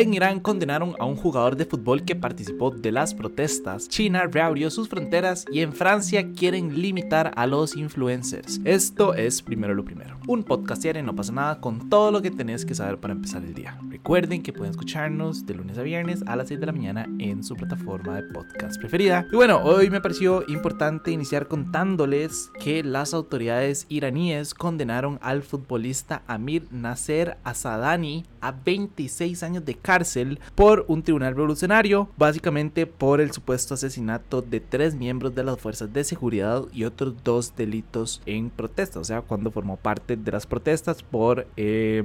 En Irán condenaron a un jugador de fútbol que participó de las protestas. China reabrió sus fronteras y en Francia quieren limitar a los influencers. Esto es primero lo primero. Un podcast diario no pasa nada con todo lo que tenés que saber para empezar el día. Recuerden que pueden escucharnos de lunes a viernes a las 6 de la mañana en su plataforma de podcast preferida. Y bueno, hoy me pareció importante iniciar contándoles que las autoridades iraníes condenaron al futbolista Amir Nasser Asadani a 26 años de cárcel por un tribunal revolucionario, básicamente por el supuesto asesinato de tres miembros de las fuerzas de seguridad y otros dos delitos en protesta, o sea, cuando formó parte de las protestas por... Eh,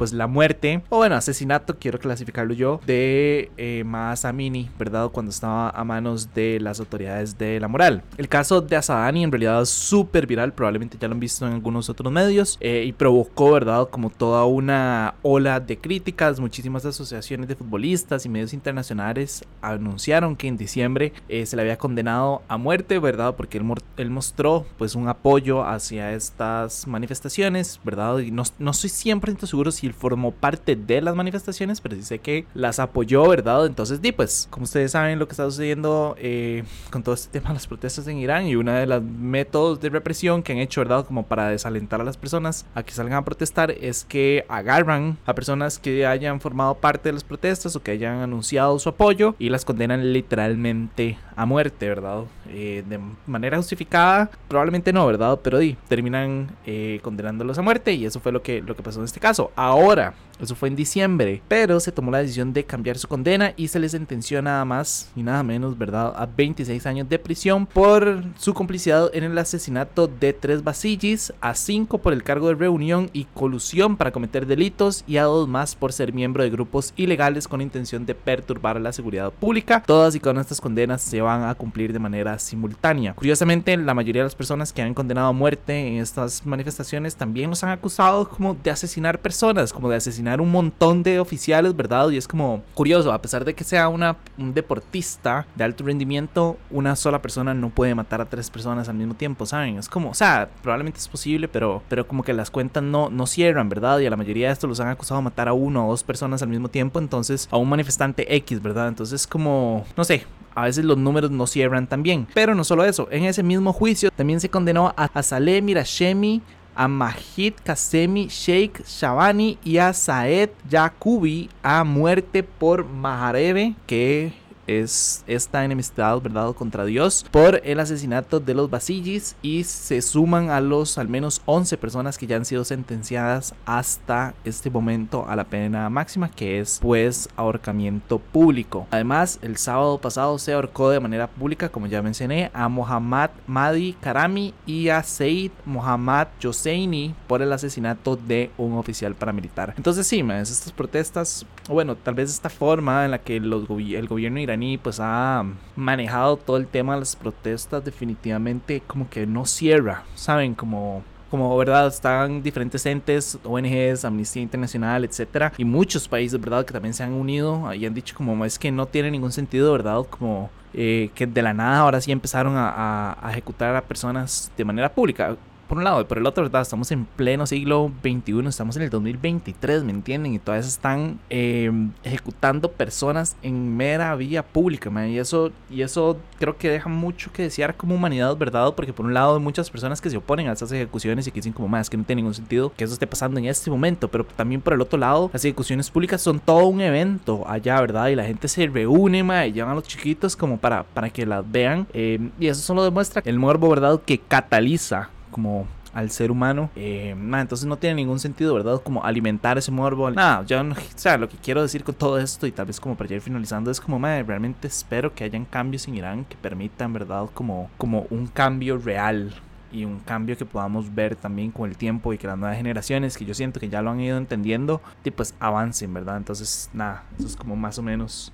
pues la muerte, o bueno, asesinato, quiero clasificarlo yo, de eh, Masamini, ¿verdad? Cuando estaba a manos de las autoridades de la moral. El caso de Asadani en realidad es súper viral, probablemente ya lo han visto en algunos otros medios, eh, y provocó, ¿verdad? Como toda una ola de críticas, muchísimas asociaciones de futbolistas y medios internacionales anunciaron que en diciembre eh, se le había condenado a muerte, ¿verdad? Porque él, él, mostró pues un apoyo hacia estas manifestaciones, ¿verdad? Y no, no estoy siempre seguro si formó parte de las manifestaciones, pero sé que las apoyó, ¿verdad? Entonces, di, pues, como ustedes saben lo que está sucediendo eh, con todo este tema de las protestas en Irán y una de las métodos de represión que han hecho, ¿verdad? Como para desalentar a las personas a que salgan a protestar es que agarran a personas que hayan formado parte de las protestas o que hayan anunciado su apoyo y las condenan literalmente a muerte, ¿verdad? Eh, de manera justificada, probablemente no, ¿verdad? Pero di, terminan eh, condenándolos a muerte y eso fue lo que, lo que pasó en este caso. Ahora. Eso fue en diciembre. Pero se tomó la decisión de cambiar su condena y se le sentenció nada más y nada menos, ¿verdad? A 26 años de prisión por su complicidad en el asesinato de tres basillis, a 5 por el cargo de reunión y colusión para cometer delitos y a dos más por ser miembro de grupos ilegales con intención de perturbar la seguridad pública. Todas y cada una de estas condenas se van a cumplir de manera simultánea. Curiosamente, la mayoría de las personas que han condenado a muerte en estas manifestaciones también los han acusado como de asesinar personas, como de asesinar un montón de oficiales, ¿verdad? Y es como curioso, a pesar de que sea una, un deportista de alto rendimiento, una sola persona no puede matar a tres personas al mismo tiempo, ¿saben? Es como, o sea, probablemente es posible, pero, pero como que las cuentas no, no cierran, ¿verdad? Y a la mayoría de estos los han acusado de matar a uno o dos personas al mismo tiempo, entonces a un manifestante X, ¿verdad? Entonces como, no sé, a veces los números no cierran también. Pero no solo eso, en ese mismo juicio también se condenó a Saleh Mirashemi, a Majid Kasemi Sheikh Shabani y a Saed Yakubi a muerte por Maharebe, que es esta enemistad, ¿verdad?, contra Dios por el asesinato de los Basillis y se suman a los al menos 11 personas que ya han sido sentenciadas hasta este momento a la pena máxima, que es pues ahorcamiento público. Además, el sábado pasado se ahorcó de manera pública, como ya mencioné, a Mohammad Madi Karami y a Said Mohammad Joseini por el asesinato de un oficial paramilitar. Entonces, sí, estas protestas, bueno, tal vez esta forma en la que los, el gobierno iraní pues ha manejado todo el tema de las protestas definitivamente como que no cierra, ¿saben? Como como verdad están diferentes entes, ONGs, Amnistía Internacional, etcétera, y muchos países, verdad, que también se han unido y han dicho como es que no tiene ningún sentido, verdad, como eh, que de la nada ahora sí empezaron a, ejecutar a personas de manera pública por un lado, y por el otro, ¿verdad? Estamos en pleno siglo XXI, estamos en el 2023, ¿me entienden? Y todas están em, ejecutando personas en mera vía pública, Y eso, y eso creo que deja mucho que desear como humanidad, ¿verdad? Porque por un lado hay muchas personas que se oponen a esas ejecuciones y que dicen como más que no tiene ningún sentido que eso esté pasando en este momento, pero también por el otro lado, las ejecuciones públicas son todo un evento allá, ¿verdad? Y la gente se reúne, ma, y llevan a los chiquitos como para, para que las vean. Em, y eso solo demuestra el morbo, ¿verdad? Que cataliza como al ser humano. Eh, entonces no tiene ningún sentido, ¿verdad? Como alimentar ese morbo. Nada, yo o sea, lo que quiero decir con todo esto y tal vez como para ir finalizando es como, madre, realmente espero que hayan cambios en Irán que permitan, ¿verdad? Como, como un cambio real y un cambio que podamos ver también con el tiempo y que las nuevas generaciones, que yo siento que ya lo han ido entendiendo, y pues avancen, ¿verdad? Entonces, nada, eso es como más o menos...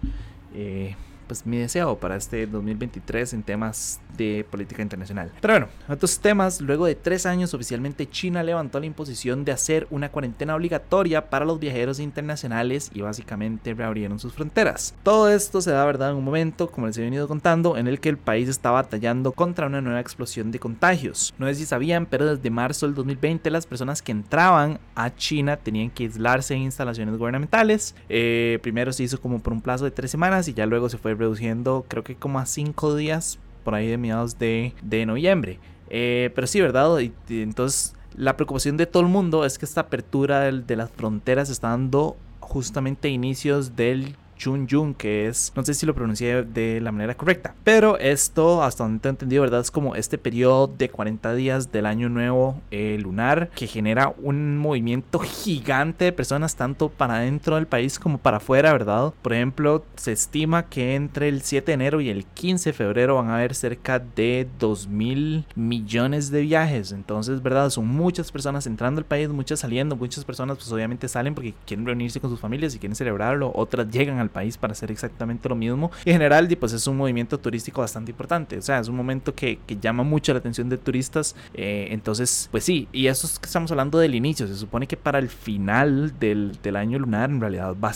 Eh, pues mi deseo para este 2023 en temas de política internacional. Pero bueno, otros temas, luego de tres años oficialmente China levantó la imposición de hacer una cuarentena obligatoria para los viajeros internacionales y básicamente reabrieron sus fronteras. Todo esto se da verdad en un momento, como les he venido contando, en el que el país está batallando contra una nueva explosión de contagios. No sé si sabían, pero desde marzo del 2020 las personas que entraban a China tenían que aislarse en instalaciones gubernamentales. Eh, primero se hizo como por un plazo de tres semanas y ya luego se fue reduciendo creo que como a cinco días por ahí de mediados de, noviembre. Eh, pero sí, ¿verdad? Entonces la preocupación de todo el mundo es que esta apertura de, de las fronteras está dando justamente inicios del Chun que es, no sé si lo pronuncié de la manera correcta, pero esto, hasta donde he entendido, ¿verdad? Es como este periodo de 40 días del año nuevo eh, lunar que genera un movimiento gigante de personas, tanto para dentro del país como para afuera, ¿verdad? Por ejemplo, se estima que entre el 7 de enero y el 15 de febrero van a haber cerca de 2 mil millones de viajes. Entonces, ¿verdad? Son muchas personas entrando al país, muchas saliendo, muchas personas pues obviamente salen porque quieren reunirse con sus familias y quieren celebrarlo, otras llegan al país para hacer exactamente lo mismo. en general, pues es un movimiento turístico bastante importante. O sea, es un momento que, que llama mucho la atención de turistas. Eh, entonces, pues sí, y eso es que estamos hablando del inicio. Se supone que para el final del, del año lunar, en realidad va,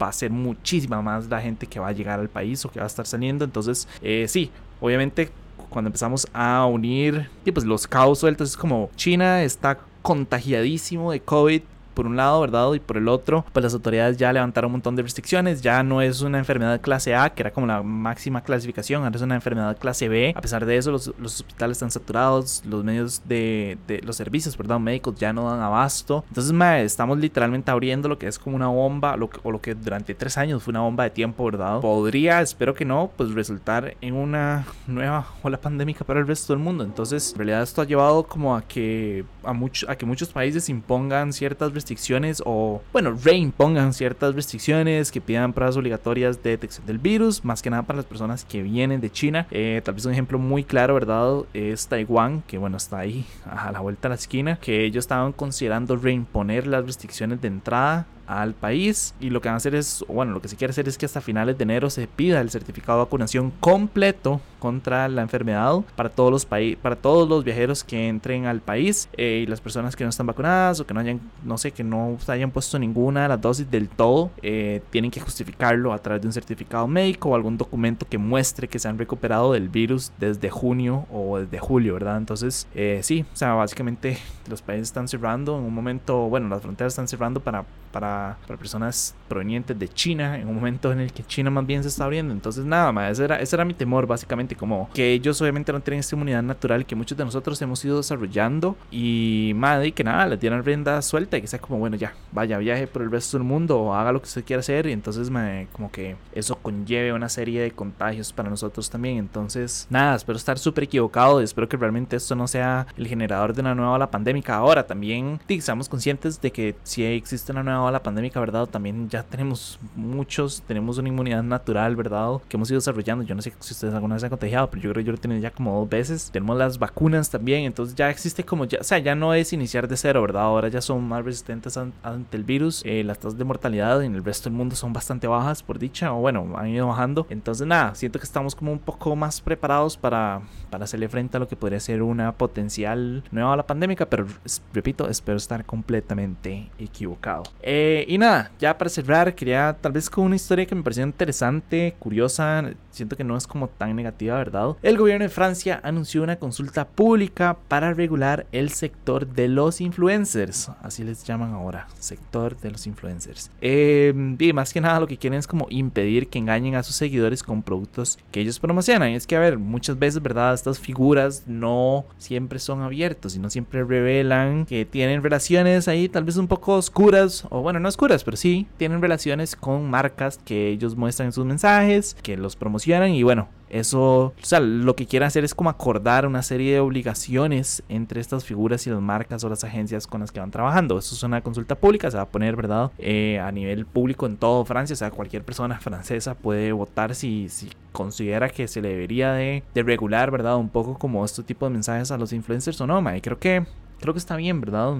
va a ser muchísima más la gente que va a llegar al país o que va a estar saliendo. Entonces, eh, sí, obviamente cuando empezamos a unir y pues los caos sueltos es como China está contagiadísimo de COVID por un lado, ¿verdad? Y por el otro, pues las autoridades ya levantaron un montón de restricciones, ya no es una enfermedad clase A, que era como la máxima clasificación, ahora es una enfermedad clase B. A pesar de eso, los, los hospitales están saturados, los medios de, de, los servicios, perdón, médicos ya no dan abasto. Entonces, estamos literalmente abriendo lo que es como una bomba, lo o lo que durante tres años fue una bomba de tiempo, ¿verdad? Podría, espero que no, pues resultar en una nueva ola pandémica para el resto del mundo. Entonces, en realidad esto ha llevado como a que, a, mucho, a que muchos países impongan ciertas restricciones restricciones o, bueno, reimpongan ciertas restricciones, que pidan pruebas obligatorias de detección del virus, más que nada para las personas que vienen de China. Eh, tal vez un ejemplo muy claro, ¿verdad? Es Taiwán, que bueno, está ahí a la vuelta a la esquina, que ellos estaban considerando reimponer las restricciones de entrada al país y lo que van a hacer es, bueno, lo que se quiere hacer es que hasta finales de enero se pida el certificado de vacunación completo contra la enfermedad para todos los para todos los viajeros que entren al país eh, y las personas que no están vacunadas o que no hayan, no sé, que no hayan puesto ninguna de las dosis del todo, eh, tienen que justificarlo a través de un certificado médico o algún documento que muestre que se han recuperado del virus desde junio o desde julio, ¿verdad? Entonces, eh, sí, o sea, básicamente los países están cerrando en un momento, bueno, las fronteras están cerrando para para, personas provenientes de China en un momento en el que China más bien se está abriendo. Entonces, nada más, ese era, ese era mi temor, básicamente, como que ellos obviamente no tienen esta inmunidad natural que muchos de nosotros hemos ido desarrollando y, madre, que nada, le dieran rienda suelta y que sea como, bueno, ya, vaya, viaje por el resto del mundo o haga lo que usted quiera hacer y entonces, me, como que eso conlleve una serie de contagios para nosotros también. Entonces, nada, espero estar súper equivocado y espero que realmente esto no sea el generador de una nueva ola pandémica. Ahora, también estamos conscientes de que si existe una nueva la pandemia, ¿verdad? También ya tenemos muchos, tenemos una inmunidad natural, ¿verdad? Que hemos ido desarrollando. Yo no sé si ustedes alguna vez han pero yo creo que yo lo tenido ya como dos veces. Tenemos las vacunas también, entonces ya existe como ya, o sea, ya no es iniciar de cero, ¿verdad? Ahora ya son más resistentes ante el virus. Eh, las tasas de mortalidad en el resto del mundo son bastante bajas, por dicha, o bueno, han ido bajando. Entonces, nada, siento que estamos como un poco más preparados para, para hacerle frente a lo que podría ser una potencial nueva la pandemia, pero repito, espero estar completamente equivocado. Eh, y nada, ya para cerrar, quería tal vez con una historia que me pareció interesante, curiosa, siento que no es como tan negativa, ¿verdad? El gobierno de Francia anunció una consulta pública para regular el sector de los influencers, así les llaman ahora, sector de los influencers. Eh, y más que nada lo que quieren es como impedir que engañen a sus seguidores con productos que ellos promocionan. Es que, a ver, muchas veces, ¿verdad? Estas figuras no siempre son abiertos y no siempre revelan que tienen relaciones ahí tal vez un poco oscuras o bueno, no oscuras, pero sí tienen relaciones con marcas que ellos muestran en sus mensajes, que los promocionan y bueno, eso, o sea, lo que quieren hacer es como acordar una serie de obligaciones entre estas figuras y las marcas o las agencias con las que van trabajando. Eso es una consulta pública, se va a poner, ¿verdad? Eh, a nivel público en todo Francia, o sea, cualquier persona francesa puede votar si, si considera que se le debería de, regular, ¿verdad? Un poco como este tipo de mensajes a los influencers o no, creo que creo que está bien, ¿verdad?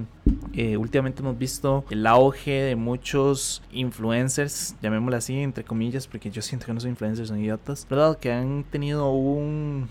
Eh, últimamente hemos visto el auge de muchos influencers, llamémoslo así, entre comillas, porque yo siento que no son influencers, son idiotas, ¿verdad? Que han tenido un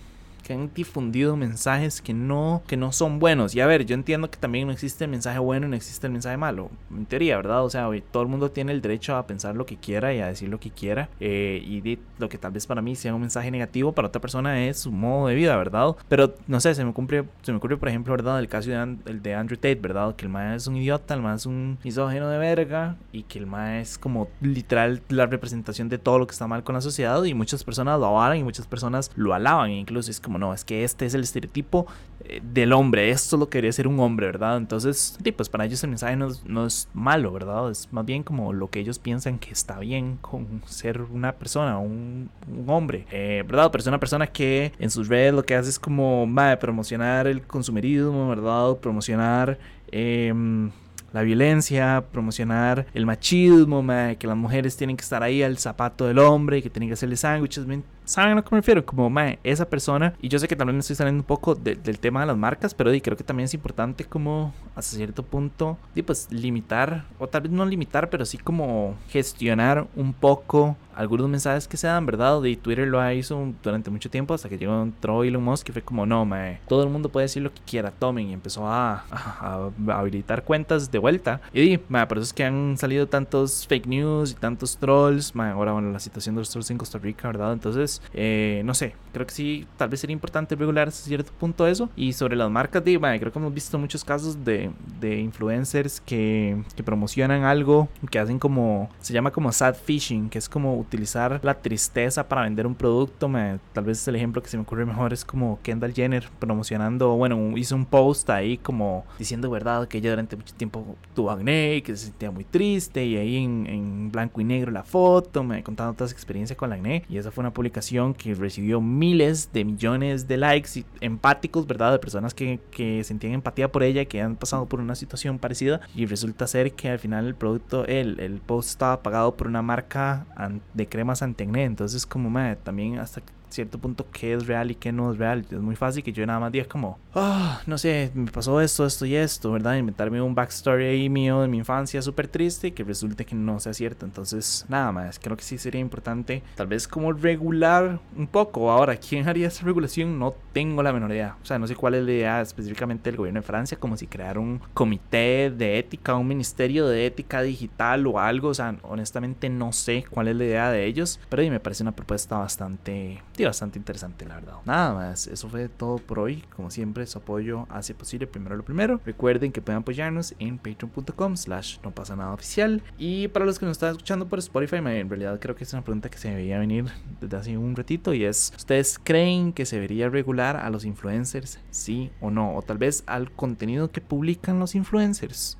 que han difundido mensajes que no, que no son buenos. Y a ver, yo entiendo que también no existe el mensaje bueno y no existe el mensaje malo. En teoría, ¿verdad? O sea, hoy todo el mundo tiene el derecho a pensar lo que quiera y a decir lo que quiera. Eh, y lo que tal vez para mí sea un mensaje negativo, para otra persona es su modo de vida, ¿verdad? Pero no sé, se me cumple, se me ocurre, por ejemplo, ¿verdad? El caso de, el de Andrew Tate, ¿verdad? Que el mae es un idiota, el mae es un misógeno de verga y que el mae es como literal la representación de todo lo que está mal con la sociedad y muchas personas lo avalan y muchas personas lo alaban. E incluso es como, no, es que este es el estereotipo eh, del hombre, esto lo quería ser un hombre, ¿verdad? Entonces, pues para ellos el mensaje no es, malo, ¿verdad? Es más bien como lo que ellos piensan que está bien con ser una persona, un, hombre, eh, ¿verdad? Pero es una persona que en sus redes lo que hace es como, va promocionar el consumerismo, ¿verdad? Promocionar... Em, la violencia, promocionar el machismo, que las mujeres tienen que estar ahí al zapato del hombre que tienen que hacerle sándwiches. ¿Saben a lo que me refiero? Como, mae, esa persona, y yo sé que también me estoy saliendo un poco del tema de las marcas, pero creo que también es importante como, hasta cierto punto, y pues limitar, o tal vez no limitar, pero sí como gestionar un poco algunos mensajes que se dan, ¿verdad? Y Twitter lo hizo durante mucho tiempo hasta que llegó entró Elon Musk y fue como, no, mae, todo el mundo puede decir lo que quiera, tomen, y empezó a, a, habilitar cuentas de vuelta. Y, mae, por eso es que han salido tantos fake news y tantos trolls, mae, ahora, bueno, la situación de los trolls en Costa Rica, ¿verdad? Entonces, eh, no sé, creo que sí, tal vez sería importante regular hasta cierto punto eso. Y sobre las marcas, de, creo que hemos visto muchos casos de, de influencers que, que, promocionan algo que hacen como, se llama como sad fishing, que es como utilizar la tristeza para vender un producto. tal vez el ejemplo que se me ocurre mejor es como Kendall Jenner promocionando, bueno, hizo un post ahí como diciendo verdad que ella durante mucho tiempo tuvo acné y que se sentía muy triste y ahí en, en blanco y negro la foto, me contando toda su experiencia con la acné y esa fue una publicación que recibió miles de millones de likes empáticos, ¿verdad? De personas que, que sentían empatía por ella, que han pasado por una situación parecida. Y resulta ser que al final el producto, el, el post estaba pagado por una marca de cremas anti Entonces, como, madre, también hasta cierto punto qué es real y qué no es real. Es muy fácil que yo nada más diga como, ah, no sé, me pasó esto, esto y esto, ¿verdad? Inventarme un backstory ahí mío de mi infancia súper triste y que resulte que no sea cierto. Entonces, nada más, creo que sí sería importante tal vez como regular un poco. Ahora, ¿quién haría esa regulación? No tengo la menor idea. O sea, no sé cuál es la idea específicamente del gobierno de Francia, como si creara un comité de ética, un ministerio de ética digital o algo. O sea, honestamente no sé cuál es la idea de ellos, pero me parece una propuesta bastante bastante interesante, la verdad. Nada más, eso fue todo por hoy. Como siempre, su apoyo hace posible primero lo primero. Recuerden que pueden apoyarnos en patreon.com slash no pasa nada oficial. Y para los que nos están escuchando por Spotify, en realidad creo que es una pregunta que se debería venir desde hace un ratito y es, ¿ustedes creen que se debería regular a los influencers? Sí o no? O tal vez al contenido que publican los influencers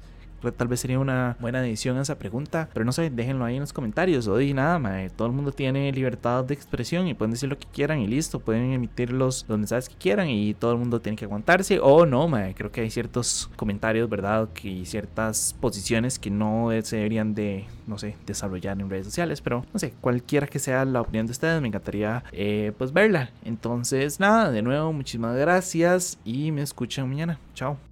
tal vez sería una buena edición a esa pregunta. Pero no sé, déjenlo ahí en los comentarios. O di nada. Todo el mundo tiene libertad de expresión y pueden decir lo que quieran y listo. Pueden emitir los, mensajes que quieran y todo el mundo tiene que aguantarse. O no. Creo que hay ciertos comentarios, ¿verdad? Que ciertas posiciones que no se deberían de, no sé, desarrollar en redes sociales. Pero no sé, cualquiera que sea la opinión de ustedes, me encantaría eh, pues verla. Entonces, nada, de nuevo, muchísimas gracias y me escuchan mañana. Chao.